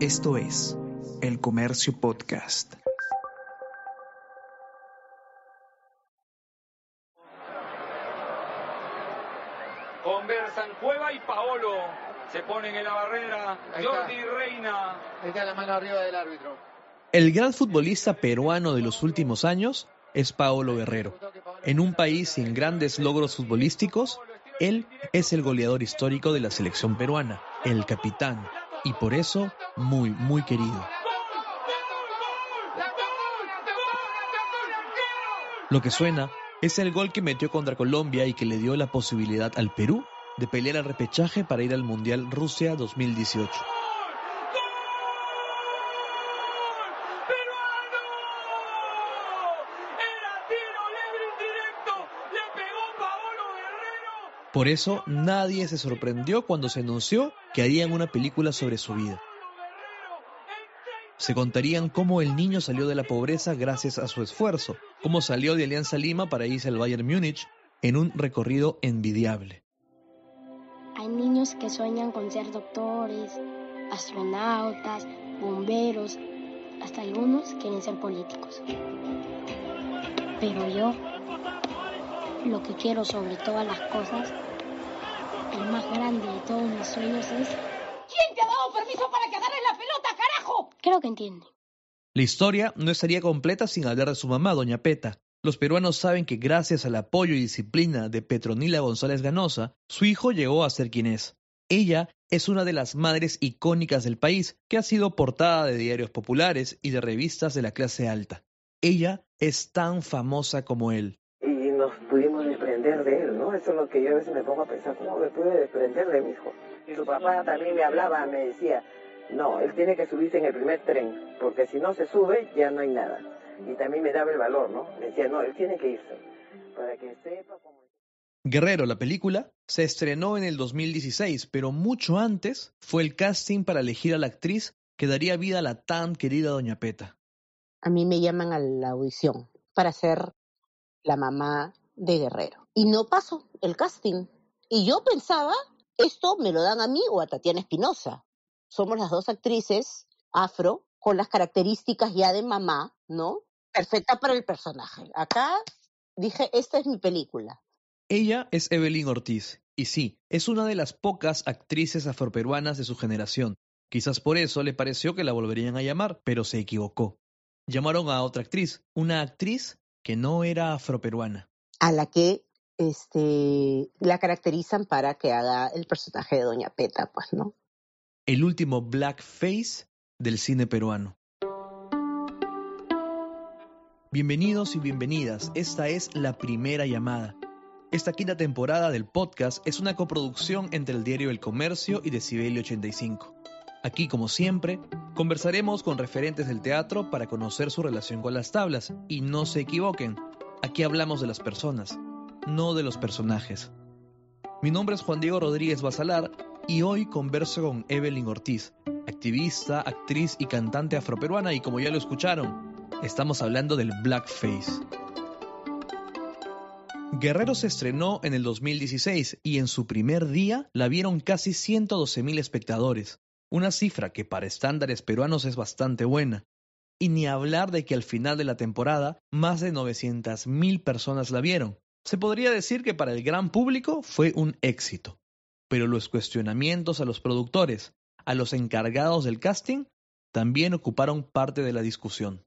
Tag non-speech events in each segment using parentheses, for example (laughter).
Esto es El Comercio Podcast. Conversan Cueva y Paolo. Se ponen en la barrera. Ahí está. Jordi Reina. Ahí está la mano arriba del árbitro. El gran futbolista peruano de los últimos años es Paolo Guerrero. En un país sin grandes logros futbolísticos, él es el goleador histórico de la selección peruana, el capitán, y por eso muy, muy querido. Lo que suena es el gol que metió contra Colombia y que le dio la posibilidad al Perú de pelear al repechaje para ir al Mundial Rusia 2018. Era tiro libre indirecto. Le pegó Paolo Guerrero. Por eso nadie se sorprendió cuando se anunció que harían una película sobre su vida. Se contarían cómo el niño salió de la pobreza gracias a su esfuerzo, cómo salió de Alianza Lima para irse al Bayern Múnich en un recorrido envidiable. Hay niños que sueñan con ser doctores, astronautas, bomberos, hasta algunos quieren ser políticos. Pero yo, lo que quiero sobre todas las cosas, el más grande de todos mis sueños es... ¿Quién te ha dado permiso para que agarres la pelota, carajo? Creo que entienden. La historia no estaría completa sin hablar de su mamá, Doña Peta. Los peruanos saben que gracias al apoyo y disciplina de Petronila González Ganosa, su hijo llegó a ser quien es. Ella es una de las madres icónicas del país, que ha sido portada de diarios populares y de revistas de la clase alta. Ella es tan famosa como él. y nos pudimos desprender de. Eso es lo que yo a veces me pongo a pensar, ¿cómo me pude desprender de mi hijo? Su papá también me hablaba, me decía, no, él tiene que subirse en el primer tren, porque si no se sube ya no hay nada. Y también me daba el valor, ¿no? Me decía, no, él tiene que irse, para que sepa cómo... Guerrero, la película, se estrenó en el 2016, pero mucho antes fue el casting para elegir a la actriz que daría vida a la tan querida Doña Peta. a mí me llaman a la audición para ser la mamá de Guerrero. Y no pasó el casting. Y yo pensaba, esto me lo dan a mí o a Tatiana Espinosa. Somos las dos actrices afro con las características ya de mamá, ¿no? Perfecta para el personaje. Acá dije, esta es mi película. Ella es Evelyn Ortiz, y sí, es una de las pocas actrices afroperuanas de su generación. Quizás por eso le pareció que la volverían a llamar, pero se equivocó. Llamaron a otra actriz, una actriz que no era afroperuana. A la que este, la caracterizan para que haga el personaje de Doña Peta, pues, ¿no? El último blackface del cine peruano. Bienvenidos y bienvenidas, esta es la primera llamada. Esta quinta temporada del podcast es una coproducción entre el diario El Comercio y Decibelio 85. Aquí, como siempre, conversaremos con referentes del teatro para conocer su relación con las tablas. Y no se equivoquen, aquí hablamos de las personas, no de los personajes. Mi nombre es Juan Diego Rodríguez Basalar y hoy converso con Evelyn Ortiz, activista, actriz y cantante afroperuana y como ya lo escucharon, estamos hablando del blackface. Guerrero se estrenó en el 2016 y en su primer día la vieron casi 112 mil espectadores, una cifra que para estándares peruanos es bastante buena. Y ni hablar de que al final de la temporada más de 900 mil personas la vieron. Se podría decir que para el gran público fue un éxito. Pero los cuestionamientos a los productores, a los encargados del casting, también ocuparon parte de la discusión.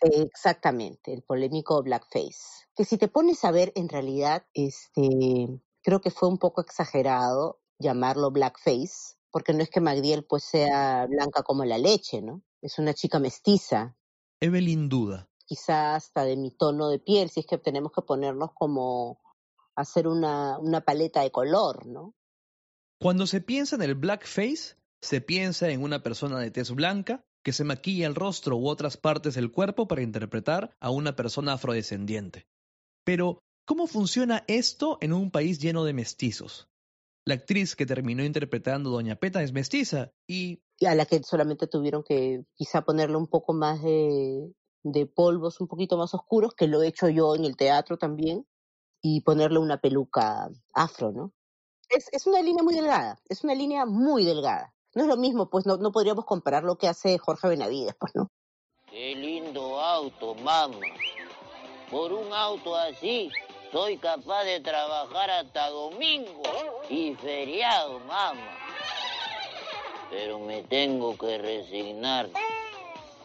Exactamente, el polémico blackface. Que si te pones a ver, en realidad, este, creo que fue un poco exagerado llamarlo blackface, porque no es que Magdiel pues sea blanca como la leche, ¿no? Es una chica mestiza, Evelyn duda. Quizá hasta de mi tono de piel, si es que tenemos que ponernos como hacer una, una paleta de color, ¿no? Cuando se piensa en el blackface, se piensa en una persona de tez blanca que se maquilla el rostro u otras partes del cuerpo para interpretar a una persona afrodescendiente. Pero, ¿cómo funciona esto en un país lleno de mestizos? La actriz que terminó interpretando Doña Peta es mestiza y Y a la que solamente tuvieron que quizá ponerle un poco más de, de polvos un poquito más oscuros, que lo he hecho yo en el teatro también, y ponerle una peluca afro, ¿no? Es, una línea muy delgada, es una línea muy delgada. No es lo mismo, pues no, no podríamos comparar lo que hace Jorge Benavides, pues no. Qué lindo auto, mamá. Por un auto así, soy capaz de trabajar hasta domingo y feriado, mamá. Pero me tengo que resignar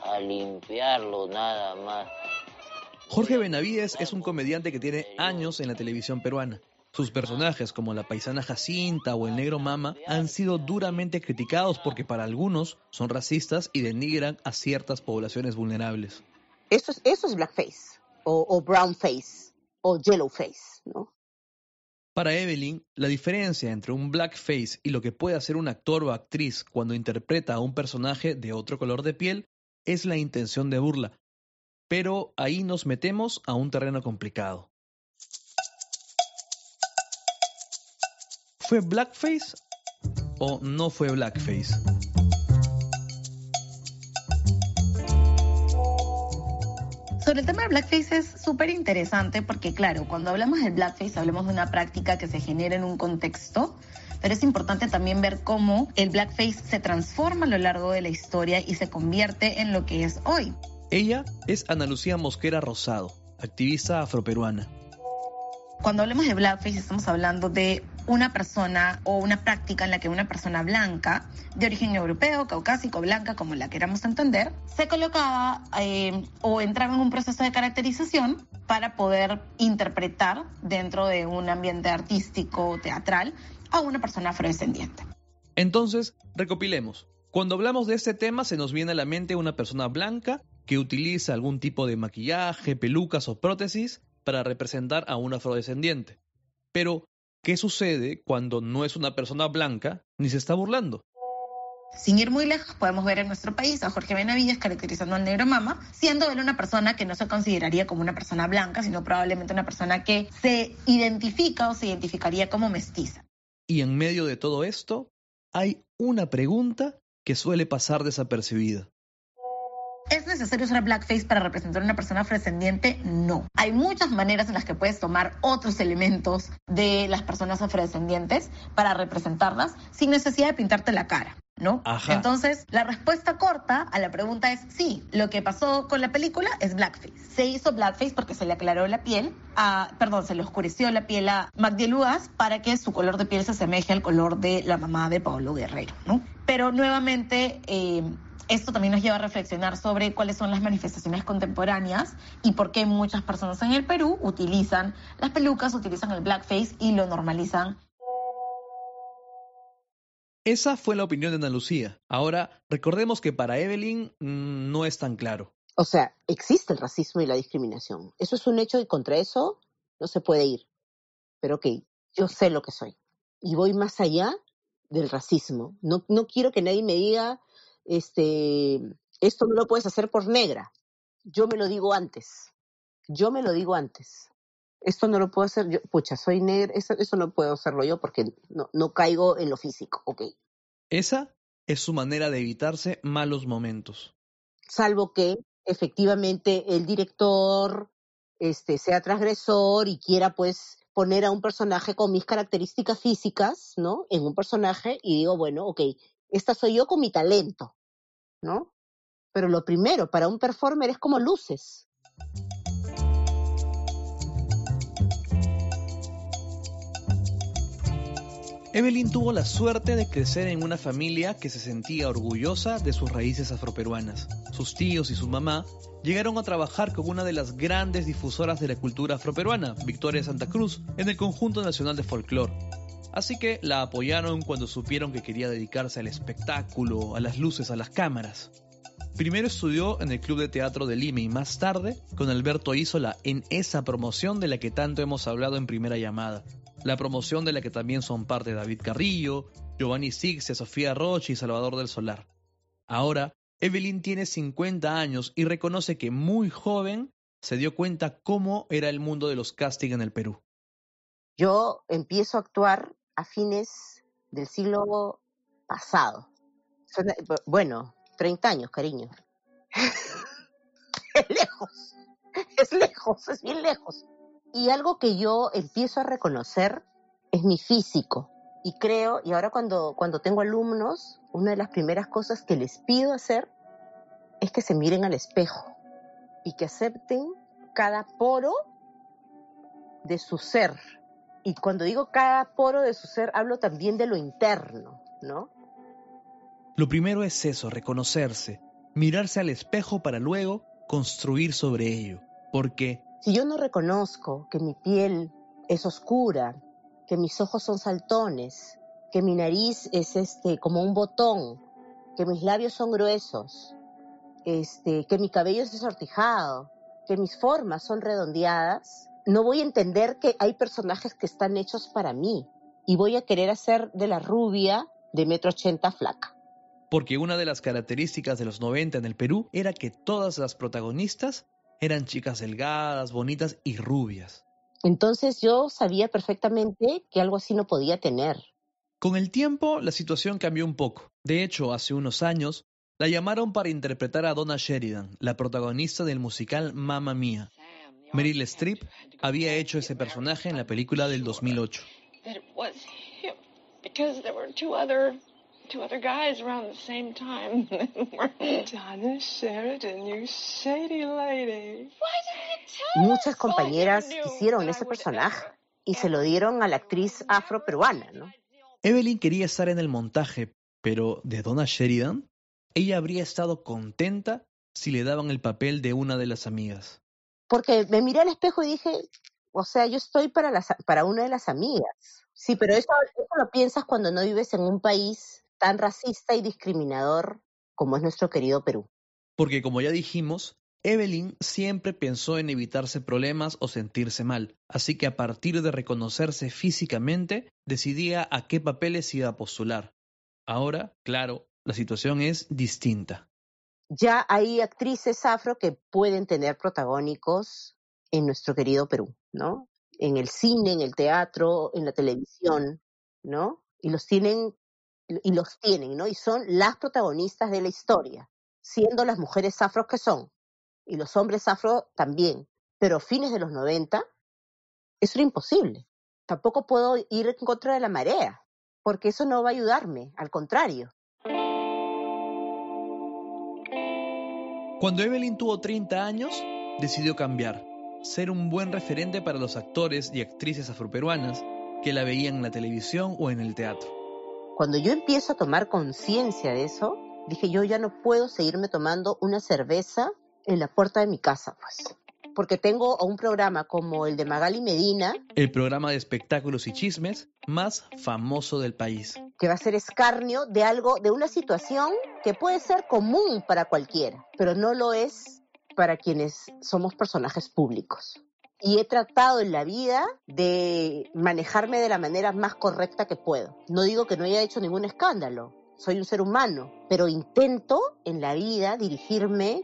a limpiarlo nada más. Jorge Benavides es un comediante que tiene años en la televisión peruana. Sus personajes, como la paisana Jacinta o el negro Mama, han sido duramente criticados porque para algunos son racistas y denigran a ciertas poblaciones vulnerables. Eso es, eso es blackface, o, o brownface, o yellowface, ¿no? Para Evelyn, la diferencia entre un blackface y lo que puede hacer un actor o actriz cuando interpreta a un personaje de otro color de piel es la intención de burla. Pero ahí nos metemos a un terreno complicado. ¿Fue blackface o no fue blackface? Sobre el tema del blackface es súper interesante porque, claro, cuando hablamos del blackface hablamos de una práctica que se genera en un contexto, pero es importante también ver cómo el blackface se transforma a lo largo de la historia y se convierte en lo que es hoy. Ella es Ana Lucía Mosquera Rosado, activista afroperuana. Cuando hablamos de blackface estamos hablando de una persona o una práctica en la que una persona blanca, de origen europeo, caucásico, blanca, como la queramos entender, se colocaba eh, o entraba en un proceso de caracterización para poder interpretar dentro de un ambiente artístico, teatral, a una persona afrodescendiente. Entonces, recopilemos. Cuando hablamos de este tema se nos viene a la mente una persona blanca que utiliza algún tipo de maquillaje, pelucas o prótesis para representar a un afrodescendiente. Pero, ¿qué sucede cuando no es una persona blanca ni se está burlando? Sin ir muy lejos, podemos ver en nuestro país a Jorge Benavides caracterizando al negro mama, siendo él una persona que no se consideraría como una persona blanca, sino probablemente una persona que se identifica o se identificaría como mestiza. Y en medio de todo esto, hay una pregunta que suele pasar desapercibida. ¿Es necesario usar blackface para representar a una persona afrodescendiente? No. Hay muchas maneras en las que puedes tomar otros elementos de las personas afrodescendientes para representarlas sin necesidad de pintarte la cara. ¿No? Ajá. Entonces, la respuesta corta a la pregunta es sí, lo que pasó con la película es blackface. Se hizo blackface porque se le aclaró la piel, a, perdón, se le oscureció la piel a Magdiel Ugas para que su color de piel se asemeje al color de la mamá de Pablo Guerrero, ¿no? Pero nuevamente, eh, esto también nos lleva a reflexionar sobre cuáles son las manifestaciones contemporáneas y por qué muchas personas en el Perú utilizan las pelucas, utilizan el blackface y lo normalizan. Esa fue la opinión de Ana Lucía. Ahora, recordemos que para Evelyn mmm, no es tan claro. O sea, existe el racismo y la discriminación. Eso es un hecho y contra eso no se puede ir. Pero ok, yo sé lo que soy. Y voy más allá del racismo. No, no quiero que nadie me diga, este, esto no lo puedes hacer por negra. Yo me lo digo antes. Yo me lo digo antes. Esto no lo puedo hacer yo. Pucha, soy negra. Eso, eso no puedo hacerlo yo porque no, no caigo en lo físico. Ok. Esa es su manera de evitarse malos momentos. Salvo que efectivamente el director este, sea transgresor y quiera pues poner a un personaje con mis características físicas, ¿no? En un personaje y digo, bueno, ok, esta soy yo con mi talento, Pero lo primero para un performer es como luces. Evelyn tuvo la suerte de crecer en una familia que se sentía orgullosa de sus raíces afroperuanas. Sus tíos y su mamá llegaron a trabajar con una de las grandes difusoras de la cultura afroperuana, Victoria Santa Cruz, en el Conjunto Nacional de Folclore. Así que la apoyaron cuando supieron que quería dedicarse al espectáculo, a las luces, a las cámaras. Primero estudió en el Club de Teatro de Lima y más tarde con Alberto Isola en esa promoción de la que tanto hemos hablado en primera llamada. La promoción de la que también son parte David Carrillo, Giovanni Sixia, Sofía Roche y Salvador del Solar. Ahora, Evelyn tiene 50 años y reconoce que muy joven se dio cuenta cómo era el mundo de los casting en el Perú. Yo empiezo a actuar a fines del siglo pasado. Bueno, 30 años, cariño. (laughs) es lejos, es lejos, es bien lejos. Y algo que yo empiezo a reconocer es mi físico. Y creo, y ahora cuando, cuando tengo alumnos, una de las primeras cosas que les pido hacer es que se miren al espejo y que acepten cada poro de su ser. Y cuando digo cada poro de su ser, hablo también de lo interno, ¿no? Lo primero es eso, reconocerse, mirarse al espejo para luego construir sobre ello. Porque si yo no reconozco que mi piel es oscura, que mis ojos son saltones, que mi nariz es este como un botón, que mis labios son gruesos, este, que mi cabello es desortijado, que mis formas son redondeadas, no voy a entender que hay personajes que están hechos para mí y voy a querer hacer de la rubia de metro ochenta flaca. Porque una de las características de los 90 en el Perú era que todas las protagonistas eran chicas delgadas, bonitas y rubias. Entonces yo sabía perfectamente que algo así no podía tener. Con el tiempo, la situación cambió un poco. De hecho, hace unos años, la llamaron para interpretar a Donna Sheridan, la protagonista del musical Mamma Mía. Meryl Streep había hecho ese personaje en la película del 2008. (laughs) Muchas compañeras hicieron ese personaje y se lo dieron a la actriz afro-peruana, ¿no? Evelyn quería estar en el montaje, pero ¿de Donna Sheridan? Ella habría estado contenta si le daban el papel de una de las amigas. Porque me miré al espejo y dije, o sea, yo estoy para, las, para una de las amigas. Sí, pero eso, eso lo piensas cuando no vives en un país tan racista y discriminador como es nuestro querido Perú. Porque como ya dijimos, Evelyn siempre pensó en evitarse problemas o sentirse mal, así que a partir de reconocerse físicamente, decidía a qué papeles iba a postular. Ahora, claro, la situación es distinta. Ya hay actrices afro que pueden tener protagónicos en nuestro querido Perú, ¿no? En el cine, en el teatro, en la televisión, ¿no? Y los tienen y los tienen, ¿no? Y son las protagonistas de la historia, siendo las mujeres afro que son, y los hombres afro también. Pero fines de los 90, eso era imposible. Tampoco puedo ir en contra de la marea, porque eso no va a ayudarme, al contrario. Cuando Evelyn tuvo 30 años, decidió cambiar, ser un buen referente para los actores y actrices afroperuanas que la veían en la televisión o en el teatro. Cuando yo empiezo a tomar conciencia de eso, dije yo ya no puedo seguirme tomando una cerveza en la puerta de mi casa, pues. Porque tengo un programa como el de Magali Medina. El programa de espectáculos y chismes más famoso del país. Que va a ser escarnio de algo, de una situación que puede ser común para cualquiera, pero no lo es para quienes somos personajes públicos y he tratado en la vida de manejarme de la manera más correcta que puedo. No digo que no haya hecho ningún escándalo, soy un ser humano, pero intento en la vida dirigirme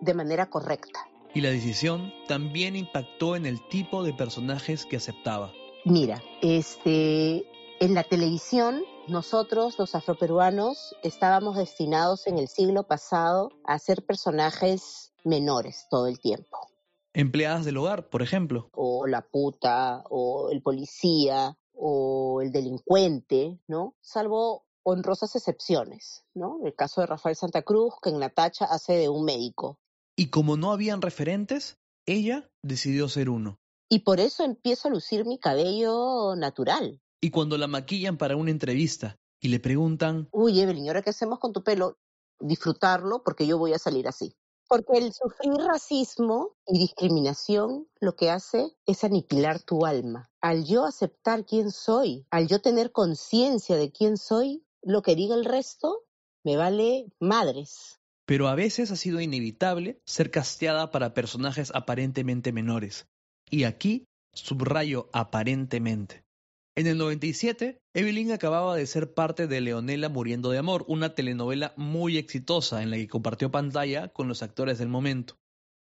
de manera correcta. Y la decisión también impactó en el tipo de personajes que aceptaba. Mira, este, en la televisión nosotros los afroperuanos estábamos destinados en el siglo pasado a ser personajes menores todo el tiempo empleadas del hogar, por ejemplo. O la puta, o el policía, o el delincuente, ¿no? Salvo honrosas excepciones, ¿no? El caso de Rafael Santa Cruz, que en la tacha hace de un médico. Y como no habían referentes, ella decidió ser uno. Y por eso empiezo a lucir mi cabello natural. Y cuando la maquillan para una entrevista y le preguntan, uy, Evelyn, ¿ahora qué hacemos con tu pelo? Disfrutarlo porque yo voy a salir así. Porque el sufrir racismo y discriminación lo que hace es aniquilar tu alma. Al yo aceptar quién soy, al yo tener conciencia de quién soy, lo que diga el resto me vale madres. Pero a veces ha sido inevitable ser casteada para personajes aparentemente menores. Y aquí subrayo aparentemente. En el 97, Evelyn acababa de ser parte de Leonela Muriendo de Amor, una telenovela muy exitosa en la que compartió pantalla con los actores del momento.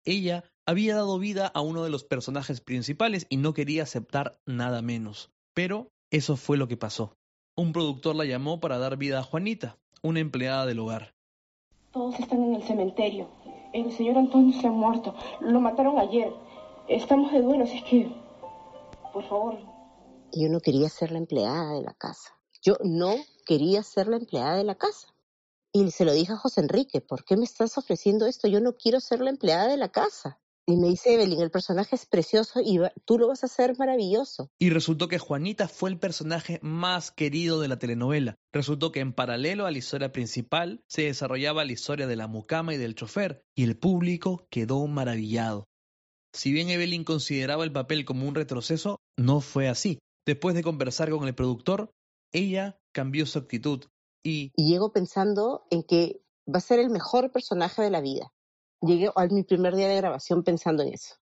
Ella había dado vida a uno de los personajes principales y no quería aceptar nada menos. Pero eso fue lo que pasó. Un productor la llamó para dar vida a Juanita, una empleada del hogar. Todos están en el cementerio. El señor Antonio se ha muerto. Lo mataron ayer. Estamos de duelo, así es que... Por favor, yo no quería ser la empleada de la casa. Yo no quería ser la empleada de la casa. Y se lo dije a José Enrique, ¿por qué me estás ofreciendo esto? Yo no quiero ser la empleada de la casa. Y me dice Evelyn, el personaje es precioso y tú lo vas a hacer maravilloso. Y resultó que Juanita fue el personaje más querido de la telenovela. Resultó que en paralelo a la historia principal se desarrollaba la historia de la mucama y del chofer, y el público quedó maravillado. Si bien Evelyn consideraba el papel como un retroceso, no fue así. Después de conversar con el productor, ella cambió su actitud y... Y llego pensando en que va a ser el mejor personaje de la vida llegué a mi primer día de grabación pensando en eso.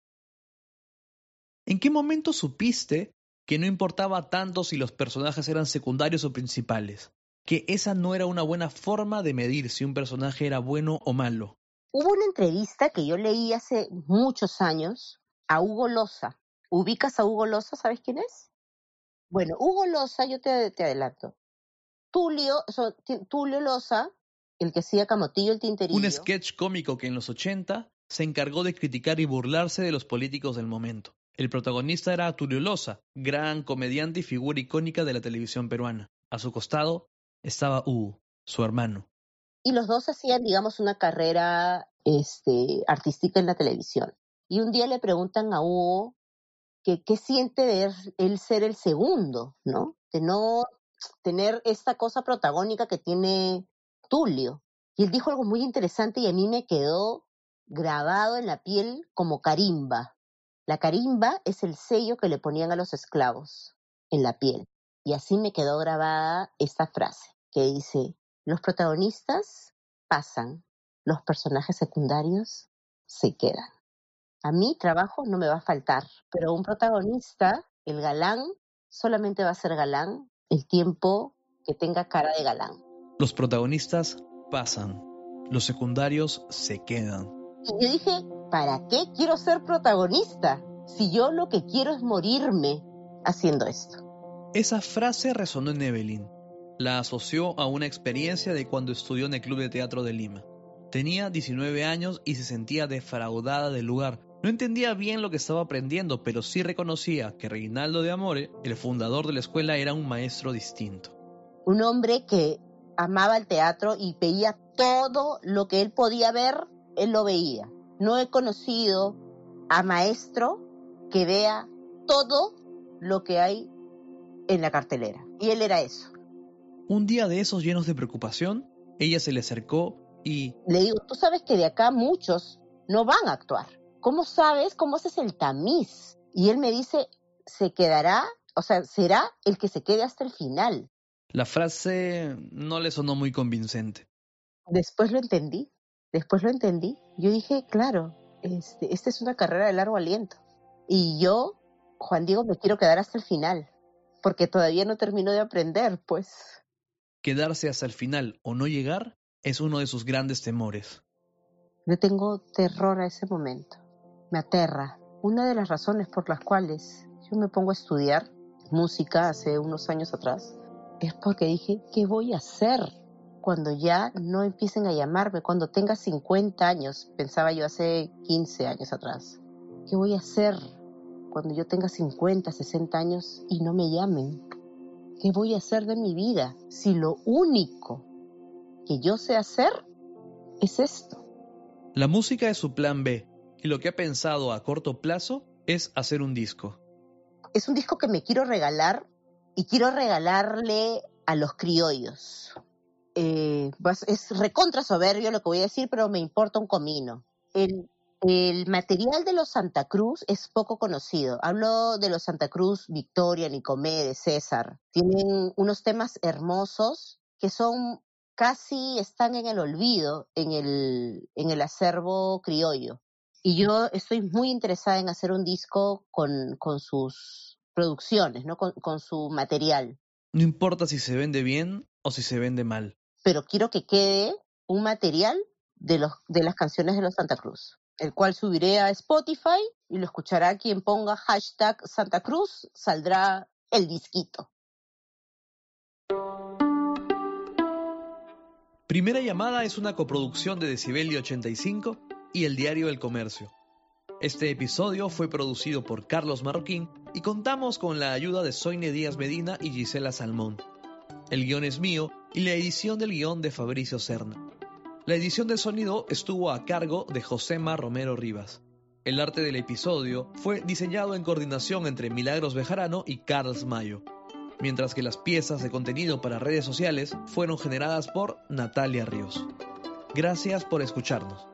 ¿En qué momento supiste que no importaba tanto si los personajes eran secundarios o principales? Que esa no era una buena forma de medir si un personaje era bueno o malo. Hubo una entrevista que yo leí hace muchos años a Hugo Loza. ¿Ubicas a Hugo Loza? ¿Sabes quién es? Bueno, Hugo Loza, yo te, te adelanto. Tulio, Tulio Loza el que hacía Camotillo el Tinterillo. Un sketch cómico que en los 80 se encargó de criticar y burlarse de los políticos del momento. El protagonista era Tulio Loza, gran comediante y figura icónica de la televisión peruana. A su costado estaba Hugo, su hermano. Y los dos hacían, digamos, una carrera este, artística en la televisión. Y un día le preguntan a Hugo que qué siente de él ser el segundo, ¿no? De no tener esta cosa protagónica que tiene Tulio. Y él dijo algo muy interesante y a mí me quedó grabado en la piel como carimba. La carimba es el sello que le ponían a los esclavos en la piel. Y así me quedó grabada esta frase que dice, los protagonistas pasan, los personajes secundarios se quedan. A mí trabajo no me va a faltar, pero un protagonista, el galán, solamente va a ser galán el tiempo que tenga cara de galán. Los protagonistas pasan, los secundarios se quedan. Y yo dije, ¿para qué quiero ser protagonista? Si yo lo que quiero es morirme haciendo esto. Esa frase resonó en Evelyn. La asoció a una experiencia de cuando estudió en el Club de Teatro de Lima. Tenía 19 años y se sentía defraudada del lugar. No entendía bien lo que estaba aprendiendo, pero sí reconocía que Reinaldo de Amore, el fundador de la escuela, era un maestro distinto. Un hombre que amaba el teatro y veía todo lo que él podía ver, él lo veía. No he conocido a maestro que vea todo lo que hay en la cartelera. Y él era eso. Un día de esos llenos de preocupación, ella se le acercó y... Le digo, tú sabes que de acá muchos no van a actuar. ¿Cómo sabes cómo haces el tamiz? Y él me dice, se quedará, o sea, será el que se quede hasta el final. La frase no le sonó muy convincente. Después lo entendí, después lo entendí. Yo dije, claro, este, esta es una carrera de largo aliento. Y yo, Juan Diego, me quiero quedar hasta el final, porque todavía no termino de aprender, pues. Quedarse hasta el final o no llegar es uno de sus grandes temores. Yo tengo terror a ese momento, me aterra. Una de las razones por las cuales yo me pongo a estudiar música hace unos años atrás es porque dije, ¿qué voy a hacer cuando ya no empiecen a llamarme? Cuando tenga 50 años, pensaba yo hace 15 años atrás. ¿Qué voy a hacer cuando yo tenga 50, 60 años y no me llamen? ¿Qué voy a hacer de mi vida si lo único que yo sé hacer es esto? La música es su plan B y lo que ha pensado a corto plazo es hacer un disco. Es un disco que me quiero regalar y quiero regalarle a los criollos. Eh, es recontra soberbio lo que voy a decir, pero me importa un comino. El, material de los Santa Cruz es poco conocido. Hablo de los Santa Cruz, Victoria, Nicomé, de César. Tienen unos temas hermosos que son casi están en el olvido en el acervo criollo. Y yo estoy muy interesada en hacer un disco con, con sus producciones, ¿no? Con, su material. No importa si se vende bien o si se vende mal. Pero quiero que quede un material de, los, de las canciones de los Santa Cruz, el cual subiré a Spotify y lo escuchará quien ponga hashtag Santa Cruz, saldrá el disquito. Primera llamada es una coproducción de Decibelio 85 y el Diario del Comercio. Este episodio fue producido por Carlos Marroquín y contamos con la ayuda de Soine Díaz Medina y Gisela Salmón. El guion es mío y la edición del guion de Fabricio Serna. La edición de sonido estuvo a cargo de Josema Romero Rivas. El arte del episodio fue diseñado en coordinación entre Milagros Bejarano y Carlos Mayo, mientras que las piezas de contenido para redes sociales fueron generadas por Natalia Ríos. Gracias por escucharnos.